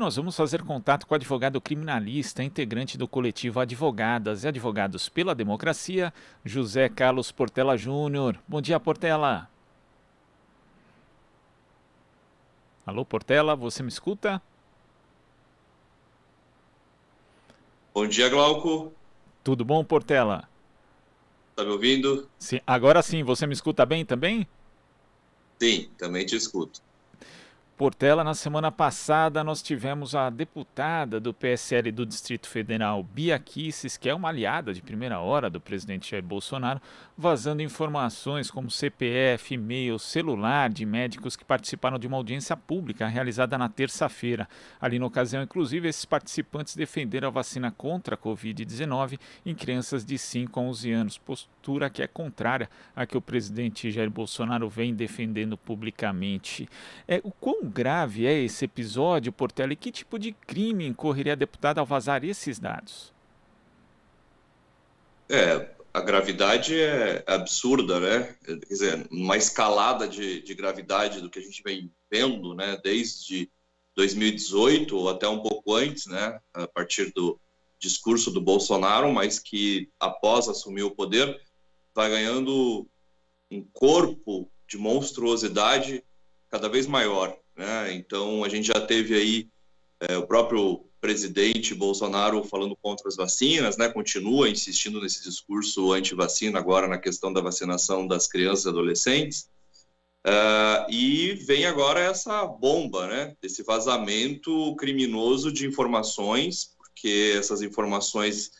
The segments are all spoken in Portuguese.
nós vamos fazer contato com o advogado criminalista, integrante do coletivo Advogadas e Advogados pela Democracia, José Carlos Portela Júnior. Bom dia, Portela. Alô, Portela, você me escuta? Bom dia, Glauco. Tudo bom, Portela? Tá me ouvindo? Sim, agora sim, você me escuta bem também? Sim, também te escuto. Portela, na semana passada nós tivemos a deputada do PSL do Distrito Federal, Bia Kisses, que é uma aliada de primeira hora do presidente Jair Bolsonaro, vazando informações como CPF, e-mail, celular de médicos que participaram de uma audiência pública realizada na terça-feira. Ali na ocasião, inclusive, esses participantes defenderam a vacina contra a Covid-19 em crianças de 5 a 11 anos, postura que é contrária à que o presidente Jair Bolsonaro vem defendendo publicamente. É, o quão grave é esse episódio, Portela, e que tipo de crime incorreria a deputada ao vazar esses dados? É, a gravidade é absurda, né? Quer dizer, uma escalada de, de gravidade do que a gente vem vendo, né? Desde 2018 ou até um pouco antes, né? A partir do discurso do Bolsonaro, mas que após assumir o poder vai ganhando um corpo de monstruosidade cada vez maior. Né? Então, a gente já teve aí é, o próprio presidente Bolsonaro falando contra as vacinas, né? continua insistindo nesse discurso anti-vacina agora na questão da vacinação das crianças e adolescentes. Uh, e vem agora essa bomba, né? Esse vazamento criminoso de informações, porque essas informações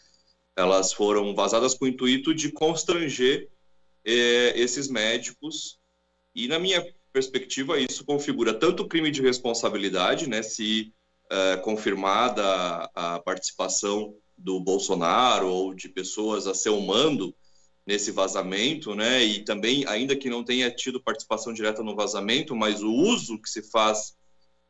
elas foram vazadas com o intuito de constranger eh, esses médicos. E na minha perspectiva, isso configura tanto crime de responsabilidade, né, se uh, confirmada a, a, participação do Bolsonaro ou de pessoas a seu mando nesse vazamento, né, e também, ainda que não tenha tido participação direta no vazamento, mas o uso que se faz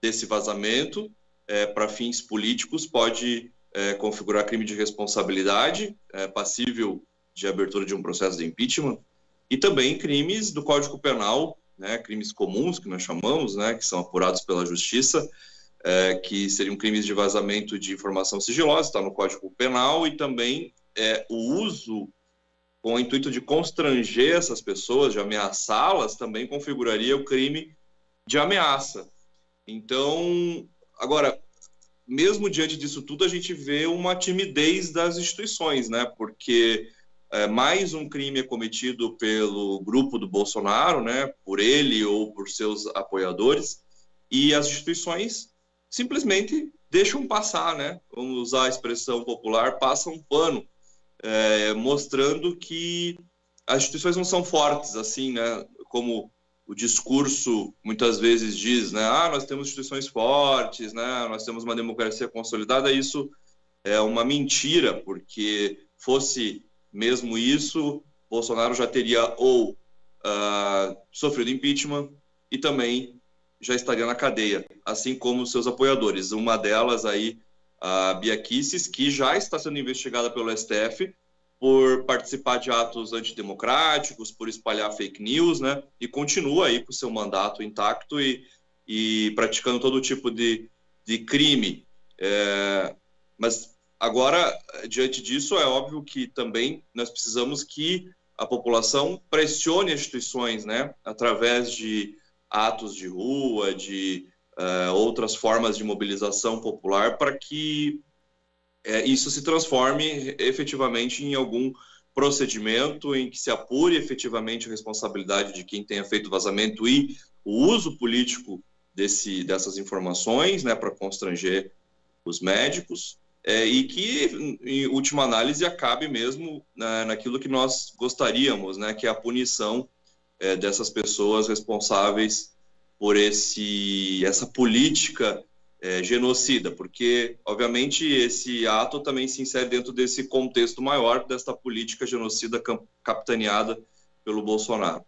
desse vazamento é, para fins políticos pode é, configurar crime de responsabilidade, é, passível de abertura de um processo de impeachment, e também crimes do Código Penal né, crimes comuns que nós chamamos, né, que são apurados pela justiça, é, que seriam crimes de vazamento de informação sigilosa, está no Código Penal, e também é, o uso com o intuito de constranger essas pessoas, de ameaçá-las, também configuraria o crime de ameaça. Então, agora, mesmo diante disso tudo, a gente vê uma timidez das instituições, né? Porque é, mais um crime é cometido pelo grupo do Bolsonaro, né, por ele ou por seus apoiadores, e as instituições simplesmente deixam passar, né, vamos usar a expressão popular, passam um pano, é, mostrando que as instituições não são fortes, assim, né, como o discurso muitas vezes diz, né, ah, nós temos instituições fortes, né, nós temos uma democracia consolidada, isso é uma mentira, porque fosse mesmo isso, Bolsonaro já teria ou uh, sofrido impeachment e também já estaria na cadeia, assim como seus apoiadores. Uma delas aí, a Bia Kicis, que já está sendo investigada pelo STF por participar de atos antidemocráticos, por espalhar fake news, né? E continua aí com seu mandato intacto e, e praticando todo tipo de, de crime. É, mas Agora, diante disso, é óbvio que também nós precisamos que a população pressione as instituições, né, através de atos de rua, de uh, outras formas de mobilização popular, para que uh, isso se transforme efetivamente em algum procedimento em que se apure efetivamente a responsabilidade de quem tenha feito vazamento e o uso político desse, dessas informações, né, para constranger os médicos é, e que, em última análise, acabe mesmo né, naquilo que nós gostaríamos, né, que é a punição é, dessas pessoas responsáveis por esse, essa política é, genocida, porque, obviamente, esse ato também se insere dentro desse contexto maior desta política genocida capitaneada pelo Bolsonaro.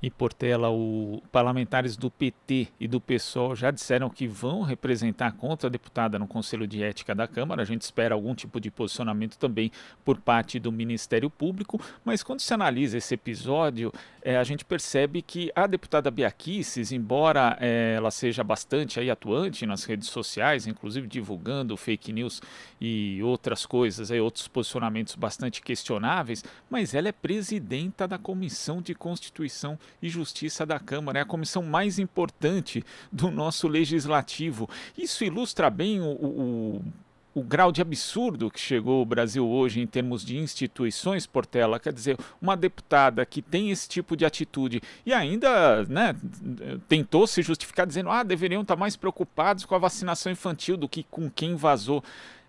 E Portela, o parlamentares do PT e do PSOL já disseram que vão representar contra a deputada no Conselho de Ética da Câmara. A gente espera algum tipo de posicionamento também por parte do Ministério Público, mas quando se analisa esse episódio, é, a gente percebe que a deputada Biaquices, embora é, ela seja bastante aí atuante nas redes sociais, inclusive divulgando fake news e outras coisas, aí, outros posicionamentos bastante questionáveis, mas ela é presidenta da Comissão de Constituição e Justiça da Câmara, é a comissão mais importante do nosso legislativo. Isso ilustra bem o, o, o grau de absurdo que chegou o Brasil hoje em termos de instituições, Portela. Quer dizer, uma deputada que tem esse tipo de atitude e ainda né, tentou se justificar dizendo ah, deveriam estar mais preocupados com a vacinação infantil do que com quem vazou.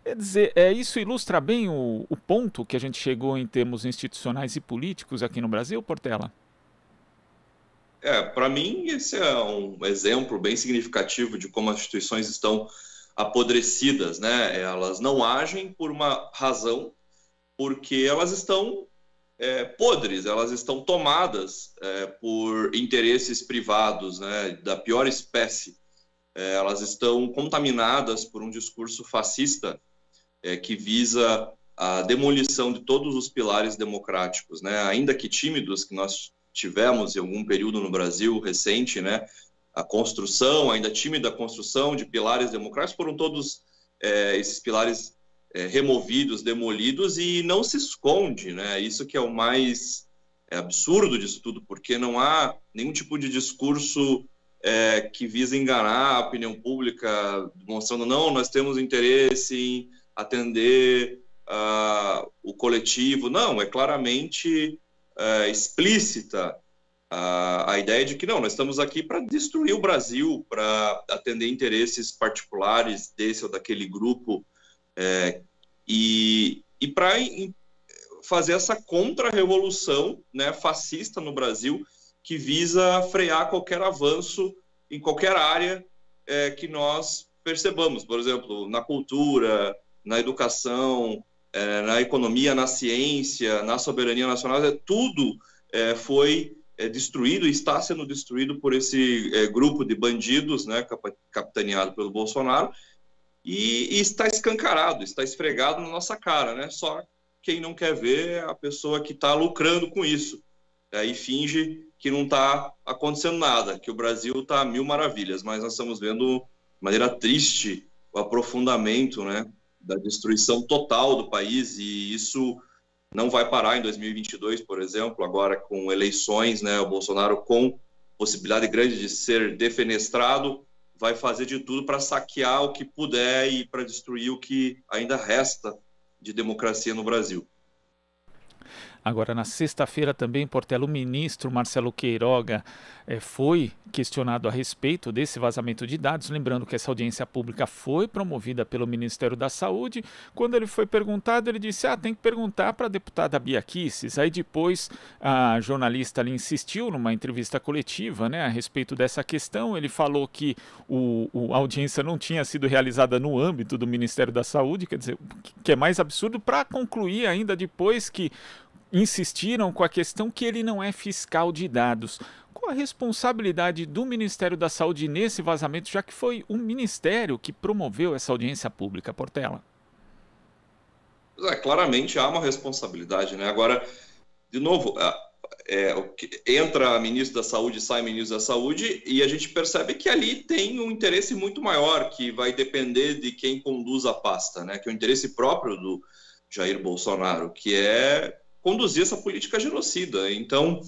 Quer dizer, é, isso ilustra bem o, o ponto que a gente chegou em termos institucionais e políticos aqui no Brasil, Portela? É, para mim, esse é um exemplo bem significativo de como as instituições estão apodrecidas, né? Elas não agem por uma razão, porque elas estão é, podres, elas estão tomadas é, por interesses privados, né? Da pior espécie. É, elas estão contaminadas por um discurso fascista é, que visa a demolição de todos os pilares democráticos, né? Ainda que tímidos, que nós tivemos em algum período no Brasil recente, né? A construção, ainda tímida construção de pilares democráticos, foram todos é, esses pilares é, removidos, demolidos e não se esconde, né? Isso que é o mais é, absurdo disso tudo, porque não há nenhum tipo de discurso é, que visa enganar a opinião pública, mostrando não, nós temos interesse em atender uh, o coletivo. Não, é claramente uh, explícita a, a ideia de que não, nós estamos aqui para destruir o Brasil, para atender interesses particulares desse ou daquele grupo é, e, e para fazer essa contra-revolução né, fascista no Brasil que visa frear qualquer avanço em qualquer área é, que nós percebamos, por exemplo, na cultura, na educação, é, na economia, na ciência, na soberania nacional, é, tudo é, foi é, destruído e está sendo destruído por esse é, grupo de bandidos, né, capitaneado pelo Bolsonaro, e, e, está escancarado, está esfregado na nossa cara, né? Só quem não quer ver é a pessoa que está lucrando com isso, aí finge que não está acontecendo nada, que o Brasil está mil maravilhas, mas nós estamos vendo de maneira triste o aprofundamento, né, da destruição total do país e isso não vai parar em 2022, por exemplo, agora com eleições, né, o Bolsonaro com possibilidade grande de ser defenestrado, vai fazer de tudo para saquear o que puder e para destruir o que ainda resta de democracia no Brasil. Agora, na sexta-feira também, Portela, o ministro Marcelo Queiroga é, foi questionado a respeito desse vazamento de dados, lembrando que essa audiência pública foi promovida pelo Ministério da Saúde. Quando ele foi perguntado, ele disse: Ah, tem que perguntar para a deputada Bia Kicis. Aí depois a jornalista ali insistiu numa entrevista coletiva né, a respeito dessa questão. Ele falou que o, o, a audiência não tinha sido realizada no âmbito do Ministério da Saúde, quer dizer, que é mais absurdo, para concluir ainda depois que insistiram com a questão que ele não é fiscal de dados. Qual a responsabilidade do Ministério da Saúde nesse vazamento, já que foi o Ministério que promoveu essa audiência pública, Portela? É, claramente há uma responsabilidade, né? Agora, de novo, é, entra ministro da Saúde, sai ministro da Saúde, e a gente percebe que ali tem um interesse muito maior, que vai depender de quem conduz a pasta, né? Que é o interesse próprio do Jair Bolsonaro, que é conduzir essa política genocida. Então,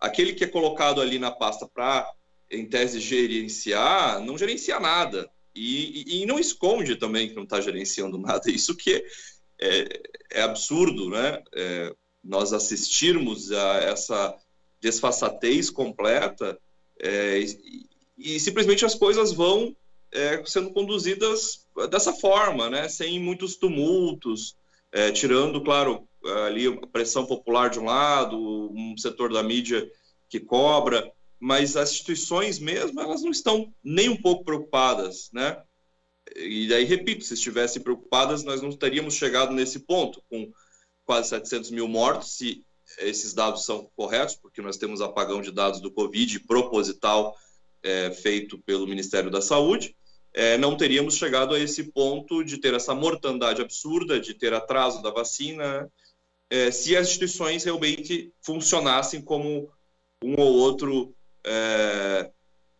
aquele que é colocado ali na pasta para, em tese, gerenciar, não gerencia nada. E, e, e não esconde também que não está gerenciando nada. Isso que é, é absurdo, né? É, nós assistirmos a essa desfaçatez completa é, e, e, simplesmente as coisas vão é, sendo conduzidas dessa forma, né? Sem muitos tumultos, é, tirando, claro, ali a pressão popular de um lado, um setor da mídia que cobra, mas as instituições mesmo, elas não estão nem um pouco preocupadas, né? E daí, repito, se estivessem preocupadas, nós não teríamos chegado nesse ponto, com quase 700 mil mortos, se, esses dados são corretos, porque nós temos apagão de dados do Covid proposital é, feito pelo Ministério da Saúde, é, não teríamos chegado a esse ponto de ter essa mortandade absurda, de ter atraso da vacina, é, se as instituições realmente funcionassem como um ou outro é,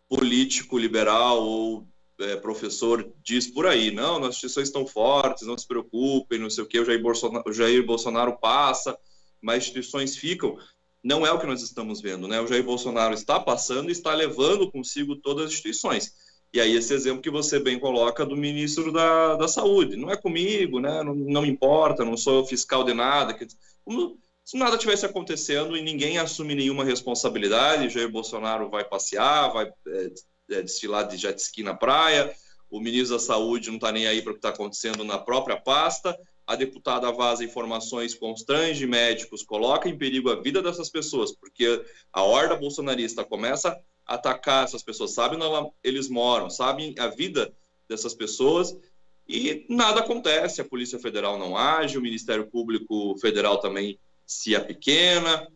político liberal ou é, professor diz por aí, não, nossas instituições estão fortes, não se preocupem, não sei o que, o Jair Bolsonaro, o Jair Bolsonaro passa, mas instituições ficam. Não é o que nós estamos vendo, né? O Jair Bolsonaro está passando e está levando consigo todas as instituições. E aí esse exemplo que você bem coloca do ministro da, da Saúde, não é comigo, né? Não, não importa, não sou fiscal de nada. Como se nada tivesse acontecendo e ninguém assume nenhuma responsabilidade, Jair Bolsonaro vai passear, vai é, é, desfilar de jet ski na praia, o ministro da Saúde não está nem aí para o que está acontecendo na própria pasta, a deputada vaza informações, constrange médicos, coloca em perigo a vida dessas pessoas, porque a horda bolsonarista começa atacar essas pessoas, sabem onde eles moram, sabem a vida dessas pessoas e nada acontece. A Polícia Federal não age, o Ministério Público Federal também se é pequena.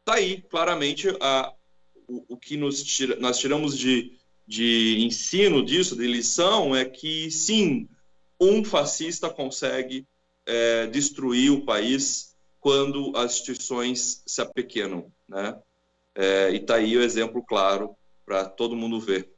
Está aí, claramente, a, o, o que nos tira, nós tiramos de, de ensino disso, de lição, é que sim, um fascista consegue é, destruir o país quando as instituições se apequenam, né? É, e está aí o exemplo claro para todo mundo ver.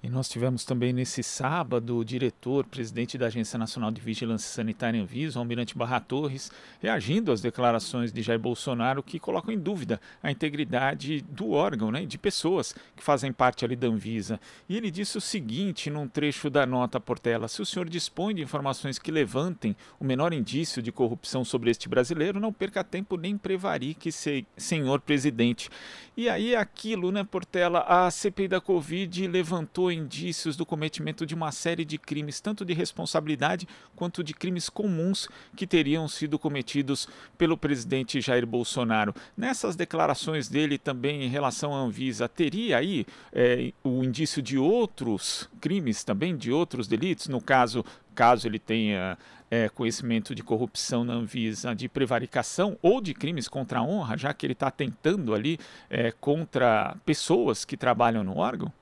E nós tivemos também nesse sábado o diretor, presidente da Agência Nacional de Vigilância Sanitária Anvisa, Almirante Barra Torres, reagindo às declarações de Jair Bolsonaro que colocam em dúvida a integridade do órgão, né, de pessoas que fazem parte ali da Anvisa. E ele disse o seguinte num trecho da nota Portela: se o senhor dispõe de informações que levantem o menor indício de corrupção sobre este brasileiro, não perca tempo nem prevarique, senhor presidente. E aí aquilo, né, Portela, a CPI da Covid levantou indícios do cometimento de uma série de crimes, tanto de responsabilidade quanto de crimes comuns que teriam sido cometidos pelo presidente Jair Bolsonaro. Nessas declarações dele também em relação à Anvisa, teria aí é, o indício de outros crimes também, de outros delitos? No caso, caso ele tenha é, conhecimento de corrupção na Anvisa, de prevaricação ou de crimes contra a honra, já que ele está tentando ali é, contra pessoas que trabalham no órgão?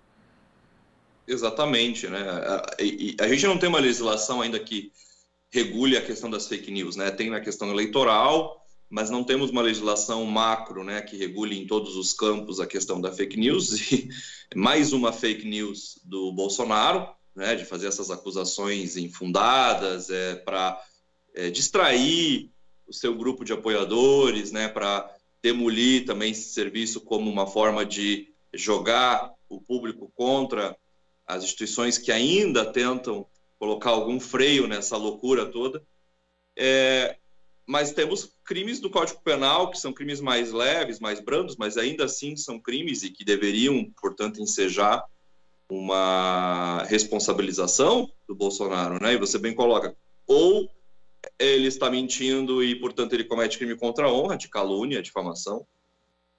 Exatamente, né? A, a, gente não tem uma legislação ainda que regule a questão das fake news, né? Tem na questão eleitoral, mas não temos uma legislação macro, né, que regule em todos os campos a questão da fake news e mais uma fake news do Bolsonaro, né, de fazer essas acusações infundadas, é para é, distrair o seu grupo de apoiadores, né, para demolir também esse serviço como uma forma de jogar o público contra as instituições que ainda tentam colocar algum freio nessa loucura toda. É, mas temos crimes do Código Penal que são crimes mais leves, mais brandos, mas ainda assim são crimes e que deveriam, portanto, ensejar uma responsabilização do Bolsonaro, né? E você bem coloca, ou ele está mentindo e, portanto, ele comete crime contra a honra, de calúnia, difamação,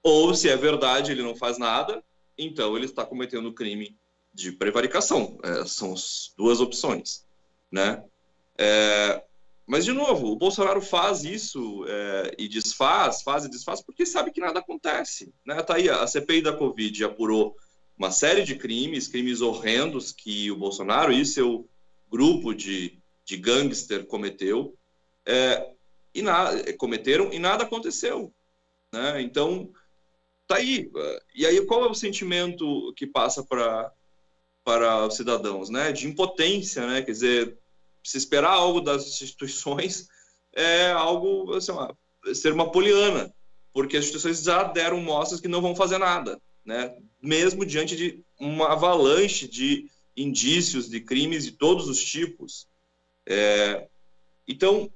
ou se é verdade, ele não faz nada, então ele está cometendo crime de prevaricação. É, são as duas opções, né? É, mas, de novo, o Bolsonaro faz isso é, e desfaz, faz e desfaz, porque sabe que nada acontece. Né? Tá aí, a CPI da Covid apurou uma série de crimes, crimes horrendos que o Bolsonaro e seu grupo de, de gangster cometeu, é, e na, cometeram e nada aconteceu. Né? Então, tá aí. E aí, qual é o sentimento que passa para para os cidadãos, né? De impotência, né? Quer dizer, se esperar algo das instituições é algo, assim, uma, ser uma poliana, porque as instituições já deram mostras que não vão fazer nada, né? Mesmo diante de uma avalanche de indícios de crimes de todos os tipos. É, então,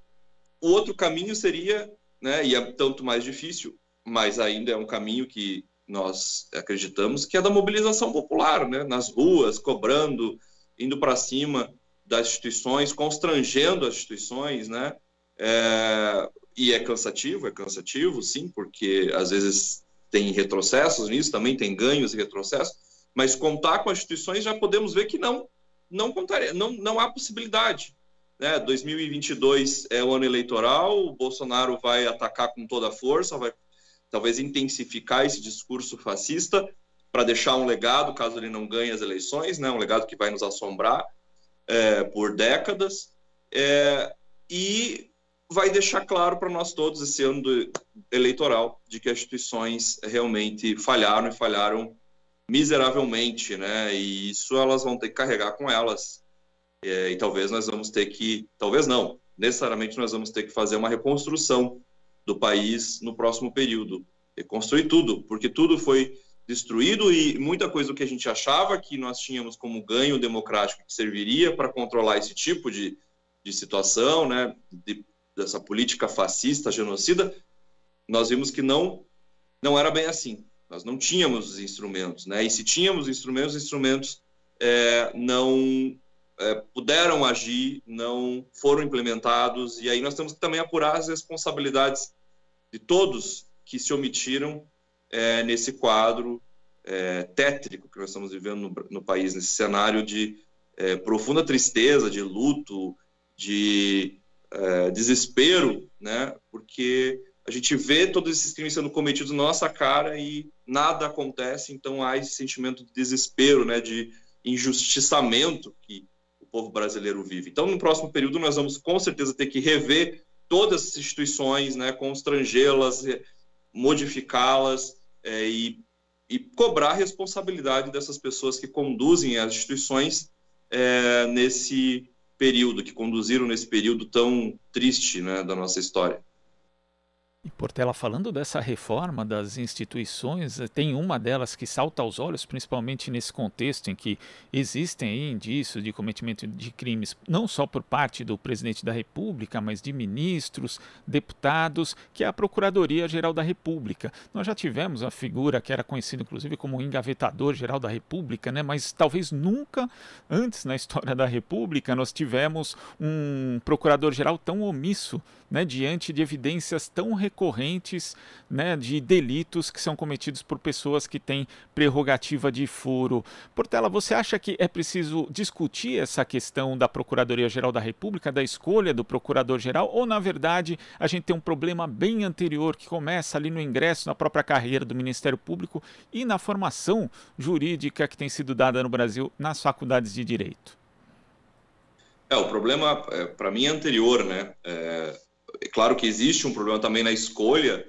o outro caminho seria, né? E é tanto mais difícil, mas ainda é um caminho que nós acreditamos que é da mobilização popular, né? nas ruas, cobrando, indo para cima das instituições, constrangendo as instituições, né? É, e é cansativo, é cansativo, sim, porque às vezes tem retrocessos nisso, também tem ganhos e retrocessos, mas contar com as instituições já podemos ver que não, não contaria, não, não há possibilidade. né, 2022 é o ano eleitoral, o Bolsonaro vai atacar com toda a força, vai talvez intensificar esse discurso fascista para deixar um legado, caso ele não ganhe as eleições, né, um legado que vai nos assombrar é, por décadas, é, e vai deixar claro para nós todos esse ano do, eleitoral de que as instituições realmente falharam e falharam miseravelmente, né? E isso elas vão ter que carregar com elas. É, e talvez nós vamos ter que, talvez não, necessariamente nós vamos ter que fazer uma reconstrução do país no próximo período, reconstruir tudo, porque tudo foi destruído e muita coisa do que a gente achava que nós tínhamos como ganho democrático que serviria para controlar esse tipo de, de situação, né, de, dessa política fascista, genocida, nós vimos que não não era bem assim. Nós não tínhamos os instrumentos, né? E se tínhamos instrumentos, os instrumentos é, não puderam agir, não foram implementados. E aí nós temos que também apurar as responsabilidades de todos que se omitiram é, nesse quadro é, tétrico que nós estamos vivendo no, no país, nesse cenário de é, profunda tristeza, de luto, de é, desespero, né? Porque a gente vê todos esses crimes sendo cometidos na nossa cara e nada acontece, então há esse sentimento de desespero, né? De injustiçamento que povo brasileiro vive. Então, no próximo período, nós vamos com certeza ter que rever todas as instituições, né? Constrangê-las, modificá-las é, e, e cobrar responsabilidade dessas pessoas que conduzem as instituições é, nesse período, que conduziram nesse período tão triste né, da nossa história. E Portela, falando dessa reforma das instituições, eh, tem uma delas que salta aos olhos, principalmente nesse contexto em que existem indícios de cometimento de crimes, não só por parte do presidente da República, mas de ministros, deputados, que é a Procuradoria-Geral da República. Nós já tivemos a figura que era conhecida inclusive como engavetador-geral da República, né? mas talvez nunca antes na história da República nós tivemos um procurador-geral tão omisso né, diante de evidências tão recorrentes né, de delitos que são cometidos por pessoas que têm prerrogativa de furo. Portela, você acha que é preciso discutir essa questão da Procuradoria-Geral da República, da escolha do Procurador-Geral, ou na verdade a gente tem um problema bem anterior que começa ali no ingresso, na própria carreira do Ministério Público e na formação jurídica que tem sido dada no Brasil nas faculdades de direito? É, o problema, é, para mim, é anterior, né? É, é claro que existe um problema também na escolha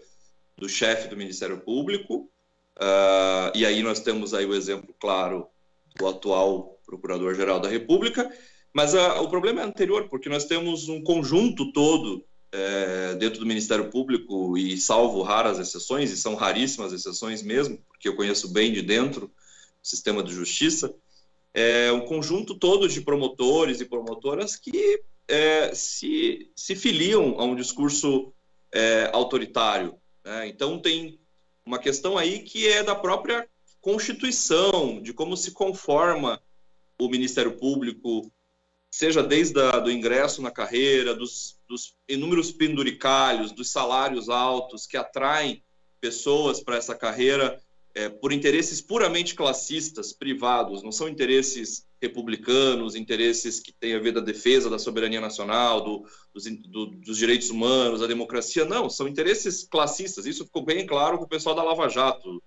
do chefe do Ministério Público, uh, e aí nós temos aí o exemplo claro do atual Procurador-Geral da República, mas uh, o problema é anterior, porque nós temos um conjunto todo é, dentro do Ministério Público, e salvo raras exceções, e são raríssimas exceções mesmo, porque eu conheço bem de dentro o sistema de justiça, é um conjunto todo de promotores e promotoras que é, se, se filiam a um discurso é, autoritário. Né? Então, tem uma questão aí que é da própria Constituição, de como se conforma o Ministério Público, seja desde a, do ingresso na carreira, dos, dos inúmeros penduricalhos, dos salários altos que atraem pessoas para essa carreira é, por interesses puramente classistas, privados, não são interesses republicanos, interesses que têm a ver da defesa da soberania nacional, do, dos, do, dos, direitos humanos, da democracia, não, são interesses classistas. Isso ficou bem claro com o pessoal da Lava Jato,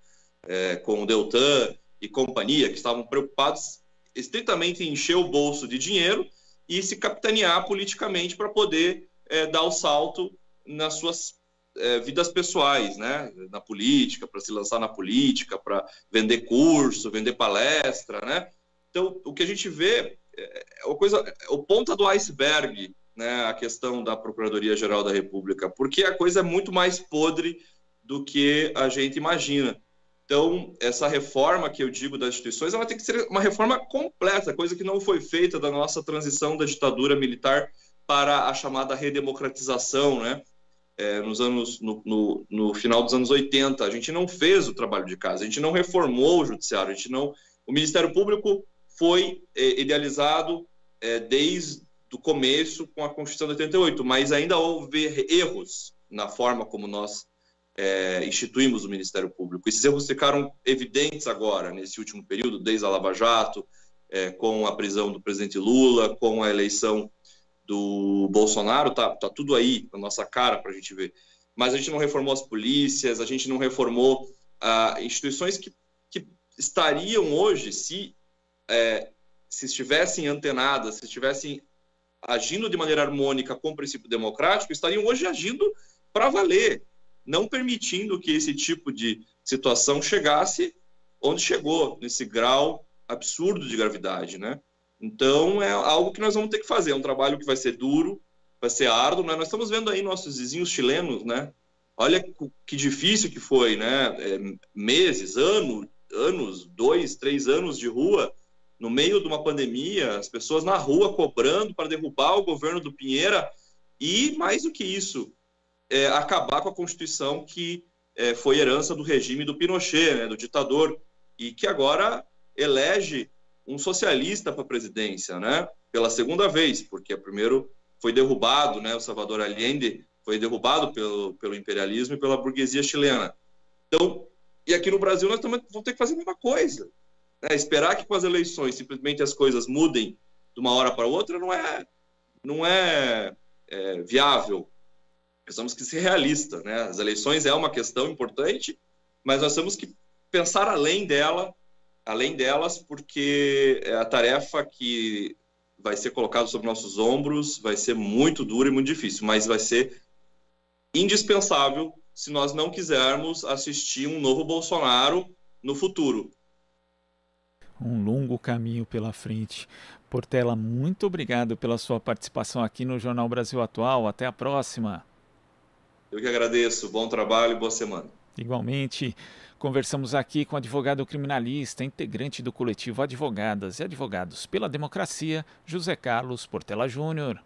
é, com o Deltan e companhia, que estavam preocupados estritamente em encher o bolso de dinheiro e se capitanear politicamente para poder é, dar o salto nas suas é, vidas pessoais, né? Na política, para se lançar na política, para vender curso, vender palestra, né? Então, o que a gente vê é, é uma coisa, é o ponta do iceberg, né? A questão da Procuradoria-Geral da República, porque a coisa é muito mais podre do que a gente imagina. Então, essa reforma que eu digo das instituições, ela tem que ser uma reforma completa, coisa que não foi feita da nossa transição da ditadura militar para a chamada redemocratização, né? é, nos anos, no, no, no, final dos anos 80. A gente não fez o trabalho de casa, a gente não reformou o judiciário, a gente não. O Ministério Público foi é, idealizado é, desde o começo com a Constituição de 88, mas ainda houve erros na forma como nós é, instituímos o Ministério Público. Esses erros ficaram evidentes agora, nesse último período, desde a Lava Jato, é, com a prisão do presidente Lula, com a eleição do Bolsonaro, tá, tá tudo aí na nossa cara para a gente ver. Mas a gente não reformou as polícias, a gente não reformou ah, instituições que, que estariam hoje, se, é, se estivessem antenadas, se estivessem agindo de maneira harmônica com o princípio democrático, estariam hoje agindo para valer, não permitindo que esse tipo de situação chegasse onde chegou, nesse grau absurdo de gravidade, né? Então, é algo que nós vamos ter que fazer, é um trabalho que vai ser duro, vai ser árduo, né? Nós estamos vendo aí nossos vizinhos chilenos, né? Olha que difícil que foi, né? É, meses, anos, anos, dois, três anos de rua, no meio de uma pandemia, as pessoas na rua cobrando para derrubar o governo do Pinheira e, mais do que isso, é, acabar com a Constituição que é, foi herança do regime do Pinochet, né, do ditador, e que agora elege um socialista para a presidência, né, pela segunda vez, porque primeiro foi derrubado, né, o Salvador Allende foi derrubado pelo, pelo imperialismo e pela burguesia chilena. Então, e aqui no Brasil nós também vamos ter que fazer a mesma coisa. Né? Esperar que com as eleições simplesmente as coisas mudem de uma hora para outra não é, não é, é viável. Nós temos que ser realistas. Né? As eleições é uma questão importante, mas nós temos que pensar além dela, além delas, porque é a tarefa que vai ser colocada sobre nossos ombros vai ser muito dura e muito difícil, mas vai ser indispensável se nós não quisermos assistir um novo Bolsonaro no futuro. Um longo caminho pela frente. Portela, muito obrigado pela sua participação aqui no Jornal Brasil Atual. Até a próxima. Eu que agradeço. Bom trabalho e boa semana. Igualmente, conversamos aqui com o advogado criminalista, integrante do coletivo Advogadas e Advogados pela Democracia, José Carlos Portela Júnior.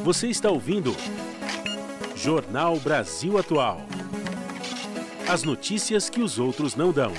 Você está ouvindo Jornal Brasil Atual. As notícias que os outros não dão.